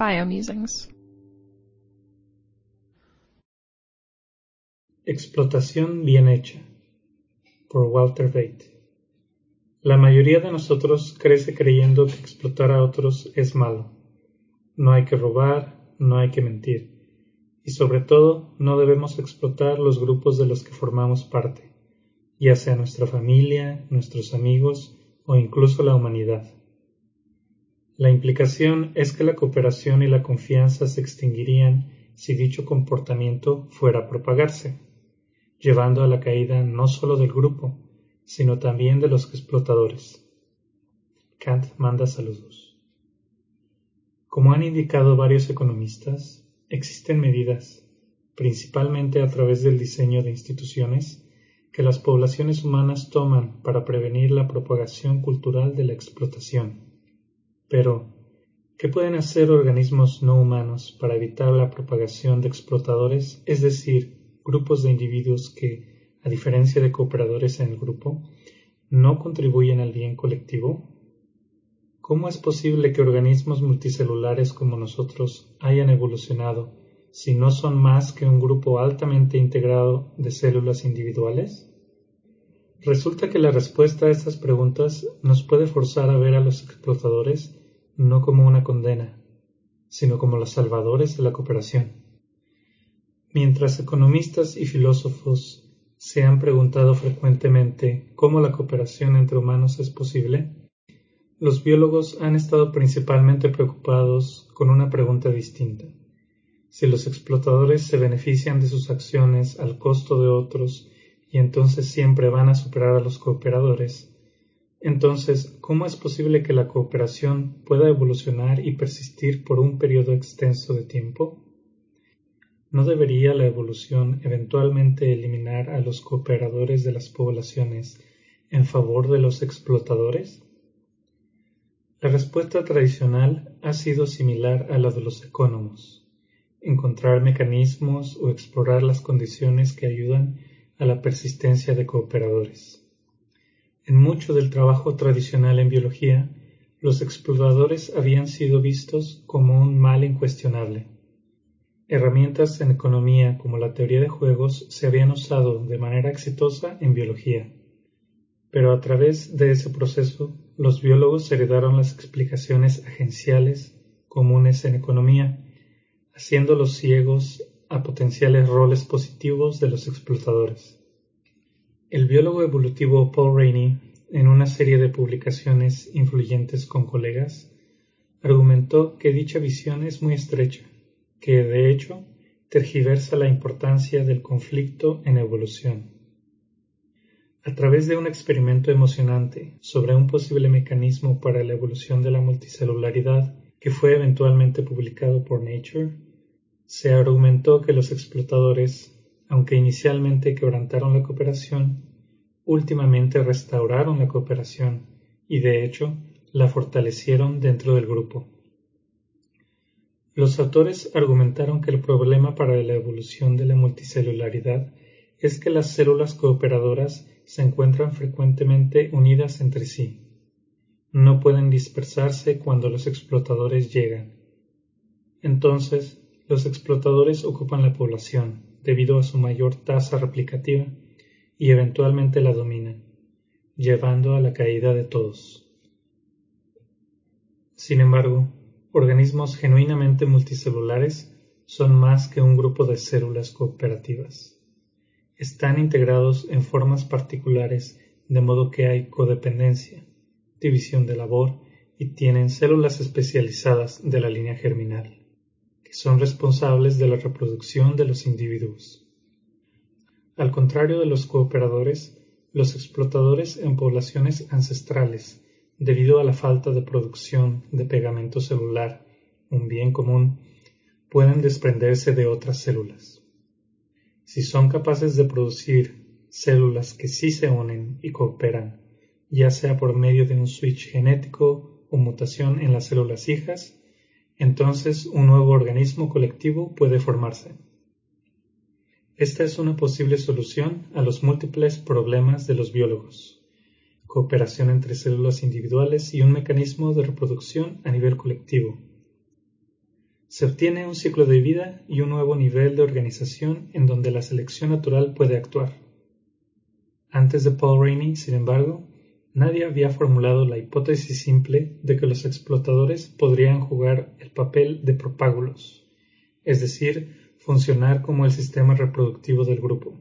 Biomusings. Explotación bien hecha por Walter Bate. La mayoría de nosotros crece creyendo que explotar a otros es malo. No hay que robar, no hay que mentir. Y sobre todo, no debemos explotar los grupos de los que formamos parte, ya sea nuestra familia, nuestros amigos o incluso la humanidad. La implicación es que la cooperación y la confianza se extinguirían si dicho comportamiento fuera a propagarse llevando a la caída no solo del grupo, sino también de los explotadores. Kant manda saludos. Como han indicado varios economistas, existen medidas, principalmente a través del diseño de instituciones, que las poblaciones humanas toman para prevenir la propagación cultural de la explotación. Pero, ¿qué pueden hacer organismos no humanos para evitar la propagación de explotadores, es decir, grupos de individuos que, a diferencia de cooperadores en el grupo, no contribuyen al bien colectivo? ¿Cómo es posible que organismos multicelulares como nosotros hayan evolucionado si no son más que un grupo altamente integrado de células individuales? Resulta que la respuesta a estas preguntas nos puede forzar a ver a los explotadores no como una condena, sino como los salvadores de la cooperación. Mientras economistas y filósofos se han preguntado frecuentemente cómo la cooperación entre humanos es posible, los biólogos han estado principalmente preocupados con una pregunta distinta. Si los explotadores se benefician de sus acciones al costo de otros y entonces siempre van a superar a los cooperadores, entonces, ¿cómo es posible que la cooperación pueda evolucionar y persistir por un periodo extenso de tiempo? ¿No debería la evolución eventualmente eliminar a los cooperadores de las poblaciones en favor de los explotadores? La respuesta tradicional ha sido similar a la de los ecónomos, encontrar mecanismos o explorar las condiciones que ayudan a la persistencia de cooperadores. En mucho del trabajo tradicional en biología, los explotadores habían sido vistos como un mal incuestionable Herramientas en economía como la teoría de juegos se habían usado de manera exitosa en biología, pero a través de ese proceso los biólogos heredaron las explicaciones agenciales comunes en economía, haciéndolos ciegos a potenciales roles positivos de los explotadores. El biólogo evolutivo Paul Rainey, en una serie de publicaciones influyentes con colegas, argumentó que dicha visión es muy estrecha que, de hecho, tergiversa la importancia del conflicto en evolución. A través de un experimento emocionante sobre un posible mecanismo para la evolución de la multicelularidad que fue eventualmente publicado por Nature, se argumentó que los explotadores, aunque inicialmente quebrantaron la cooperación, últimamente restauraron la cooperación y de hecho la fortalecieron dentro del grupo. Los autores argumentaron que el problema para la evolución de la multicelularidad es que las células cooperadoras se encuentran frecuentemente unidas entre sí. No pueden dispersarse cuando los explotadores llegan. Entonces, los explotadores ocupan la población debido a su mayor tasa replicativa y eventualmente la dominan, llevando a la caída de todos. Sin embargo, organismos genuinamente multicelulares son más que un grupo de células cooperativas. Están integrados en formas particulares de modo que hay codependencia, división de labor y tienen células especializadas de la línea germinal, son responsables de la reproducción de los individuos. Al contrario de los cooperadores, los explotadores en poblaciones ancestrales debido a la falta de producción de pegamento celular, un bien común, pueden desprenderse de otras células. Si son capaces de producir células que sí se unen y cooperan, ya sea por medio de un switch genético o mutación en las células hijas, entonces un nuevo organismo colectivo puede formarse. Esta es una posible solución a los múltiples problemas de los biólogos cooperación entre células individuales y un mecanismo de reproducción a nivel colectivo. Se obtiene un ciclo de vida y un nuevo nivel de organización en donde la selección natural puede actuar. Antes de Paul Rainey, sin embargo, nadie había formulado la hipótesis simple de que los explotadores podrían jugar el papel de propágulos, es decir, funcionar como el sistema reproductivo del grupo.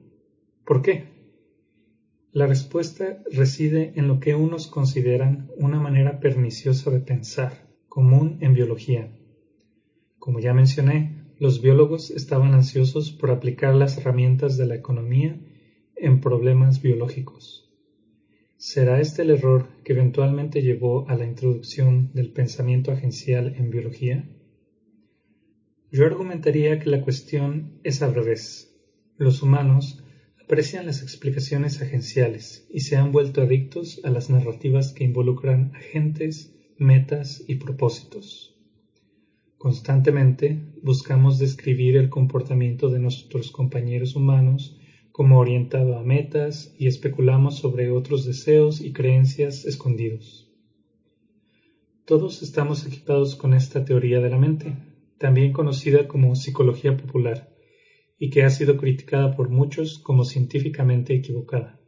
¿Por qué? La respuesta reside en lo que unos consideran una manera perniciosa de pensar, común en biología. Como ya mencioné, los biólogos estaban ansiosos por aplicar las herramientas de la economía en problemas biológicos. ¿Será este el error que eventualmente llevó a la introducción del pensamiento agencial en biología? Yo argumentaría que la cuestión es al revés. Los humanos aprecian las explicaciones agenciales y se han vuelto adictos a las narrativas que involucran agentes, metas y propósitos. Constantemente buscamos describir el comportamiento de nuestros compañeros humanos como orientado a metas y especulamos sobre otros deseos y creencias escondidos. Todos estamos equipados con esta teoría de la mente, también conocida como psicología popular, y que ha sido criticada por muchos como científicamente equivocada.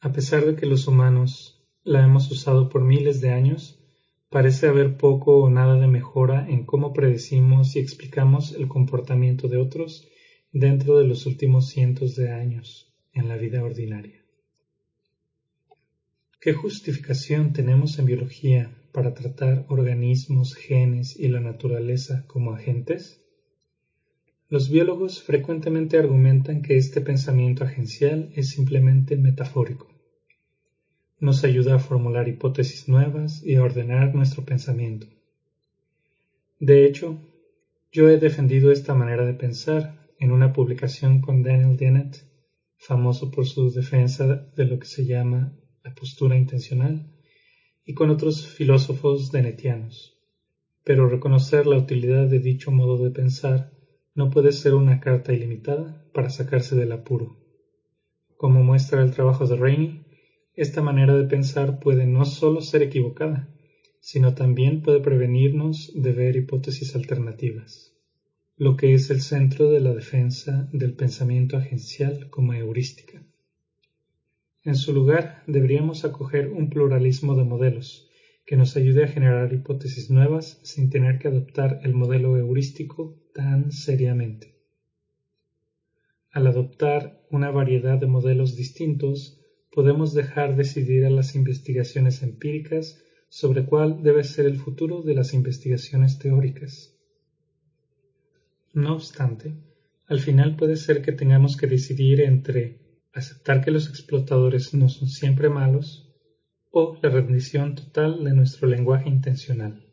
A pesar de que los humanos la hemos usado por miles de años, parece haber poco o nada de mejora en cómo predecimos y explicamos el comportamiento de otros dentro de los últimos cientos de años en la vida ordinaria. ¿Qué justificación tenemos en biología para tratar organismos, genes y la naturaleza como agentes? Los biólogos frecuentemente argumentan que este pensamiento agencial es simplemente metafórico. Nos ayuda a formular hipótesis nuevas y a ordenar nuestro pensamiento. De hecho, yo he defendido esta manera de pensar en una publicación con Daniel Dennett, famoso por su defensa de lo que se llama la postura intencional, y con otros filósofos denetianos. Pero reconocer la utilidad de dicho modo de pensar no puede ser una carta ilimitada para sacarse del apuro. Como muestra el trabajo de Rainey, esta manera de pensar puede no solo ser equivocada, sino también puede prevenirnos de ver hipótesis alternativas lo que es el centro de la defensa del pensamiento agencial como heurística. En su lugar, deberíamos acoger un pluralismo de modelos que nos ayude a generar hipótesis nuevas sin tener que adoptar el modelo heurístico tan seriamente. Al adoptar una variedad de modelos distintos, podemos dejar decidir a las investigaciones empíricas sobre cuál debe ser el futuro de las investigaciones teóricas. No obstante, al final puede ser que tengamos que decidir entre aceptar que los explotadores no son siempre malos o la rendición total de nuestro lenguaje intencional.